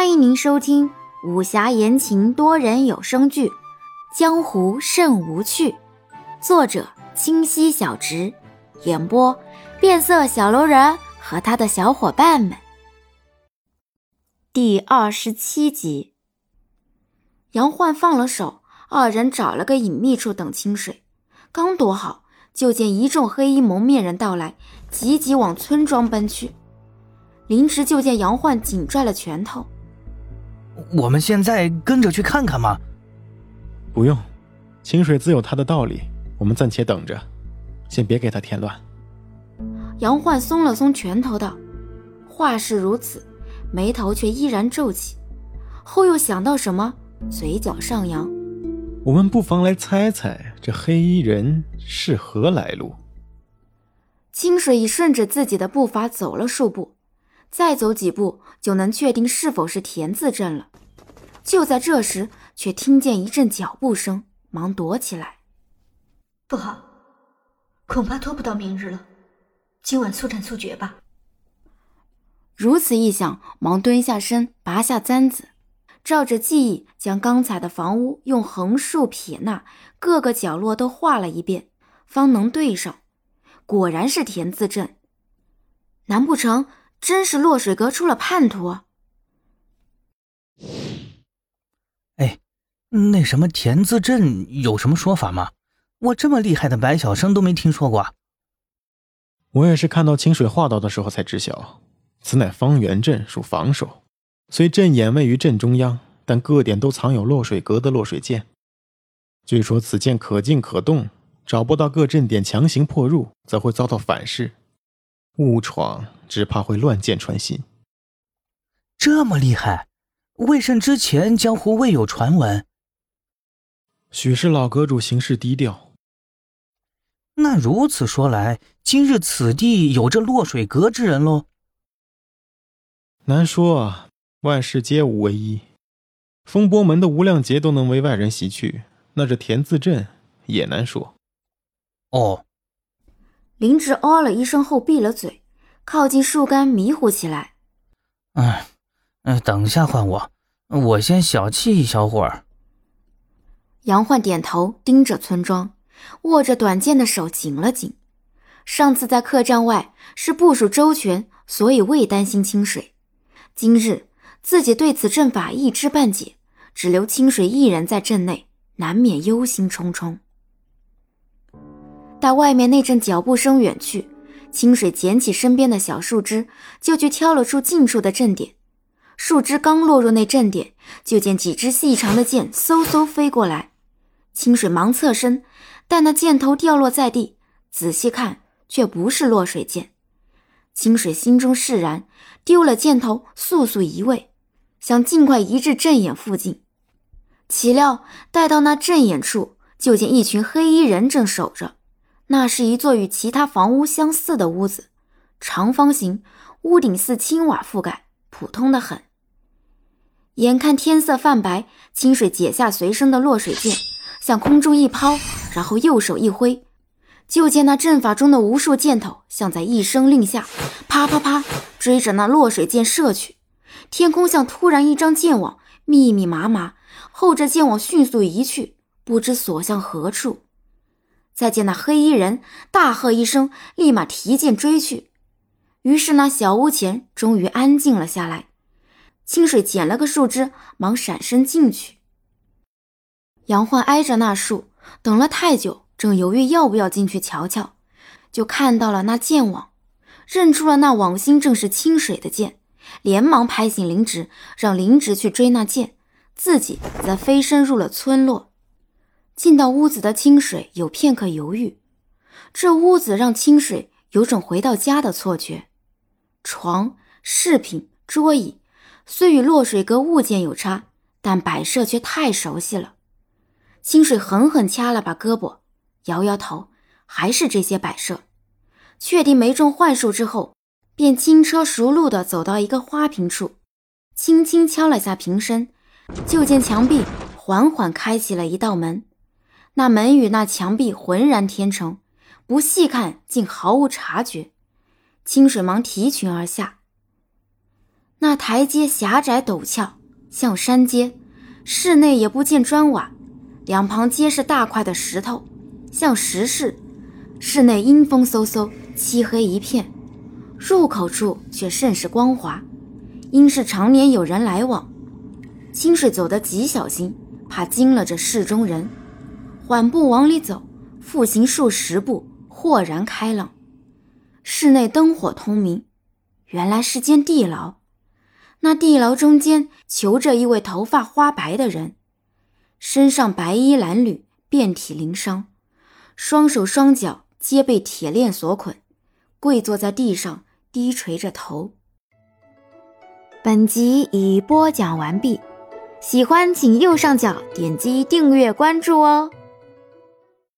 欢迎您收听武侠言情多人有声剧《江湖甚无趣》，作者清溪小直，演播变色小楼人和他的小伙伴们。第二十七集，杨焕放了手，二人找了个隐秘处等清水。刚躲好，就见一众黑衣蒙面人到来，急急往村庄奔去。林池就见杨焕紧拽了拳头。我们现在跟着去看看吗？不用，清水自有他的道理，我们暂且等着，先别给他添乱。杨焕松了松拳头，道：“话是如此，眉头却依然皱起。后又想到什么，嘴角上扬。我们不妨来猜猜，这黑衣人是何来路？”清水已顺着自己的步伐走了数步。再走几步就能确定是否是田字阵了。就在这时，却听见一阵脚步声，忙躲起来。不好，恐怕拖不到明日了。今晚速战速决吧。如此一想，忙蹲下身，拔下簪子，照着记忆将刚才的房屋用横竖撇捺各个角落都画了一遍，方能对上。果然是田字阵。难不成？真是落水阁出了叛徒。哎，那什么田字阵有什么说法吗？我这么厉害的白晓生都没听说过。我也是看到清水画到的时候才知晓，此乃方圆阵，属防守。虽阵眼位于阵中央，但各点都藏有落水阁的落水剑。据说此剑可进可动，找不到各阵点强行破入，则会遭到反噬。误闯只怕会乱箭穿心。这么厉害，魏甚之前江湖未有传闻。许是老阁主行事低调。那如此说来，今日此地有这落水阁之人喽？难说啊，万事皆无唯一。风波门的无量劫都能为外人袭去，那这田字阵也难说。哦。林芝哦了一声后闭了嘴，靠近树干迷糊起来。哎，哎，等下换我，我先小憩一小会儿。杨焕点头，盯着村庄，握着短剑的手紧了紧。上次在客栈外是部署周全，所以未担心清水。今日自己对此阵法一知半解，只留清水一人在阵内，难免忧心忡忡。待外面那阵脚步声远去，清水捡起身边的小树枝，就去挑了出近处的阵点。树枝刚落入那阵点，就见几支细长的箭嗖嗖飞过来。清水忙侧身，但那箭头掉落在地，仔细看却不是落水箭。清水心中释然，丢了箭头，速速移位，想尽快移至阵眼附近。岂料待到那阵眼处，就见一群黑衣人正守着。那是一座与其他房屋相似的屋子，长方形，屋顶似青瓦覆盖，普通的很。眼看天色泛白，清水解下随身的落水剑，向空中一抛，然后右手一挥，就见那阵法中的无数箭头，像在一声令下，啪啪啪，追着那落水箭射去。天空像突然一张箭网，密密麻麻，后者箭网迅速移去，不知所向何处。再见那黑衣人，大喝一声，立马提剑追去。于是那小屋前终于安静了下来。清水捡了个树枝，忙闪身进去。杨焕挨着那树等了太久，正犹豫要不要进去瞧瞧，就看到了那剑网，认出了那网心正是清水的剑，连忙拍醒林植，让林植去追那剑，自己则飞身入了村落。进到屋子的清水有片刻犹豫，这屋子让清水有种回到家的错觉。床、饰品、桌椅虽与落水阁物件有差，但摆设却太熟悉了。清水狠狠掐了把胳膊，摇摇头，还是这些摆设。确定没中幻术之后，便轻车熟路地走到一个花瓶处，轻轻敲了下瓶身，就见墙壁缓缓开启了一道门。那门与那墙壁浑然天成，不细看竟毫无察觉。清水忙提裙而下。那台阶狭窄陡峭，像山阶，室内也不见砖瓦，两旁皆是大块的石头，像石室。室内阴风嗖嗖，漆黑一片，入口处却甚是光滑，应是常年有人来往。清水走得极小心，怕惊了这室中人，缓步往里走，复行数十步，豁然开朗。室内灯火通明，原来是间地牢。那地牢中间囚着一位头发花白的人，身上白衣褴褛，遍体鳞伤，双手双脚皆被铁链所捆，跪坐在地上，低垂着头。本集已播讲完毕，喜欢请右上角点击订阅关注哦。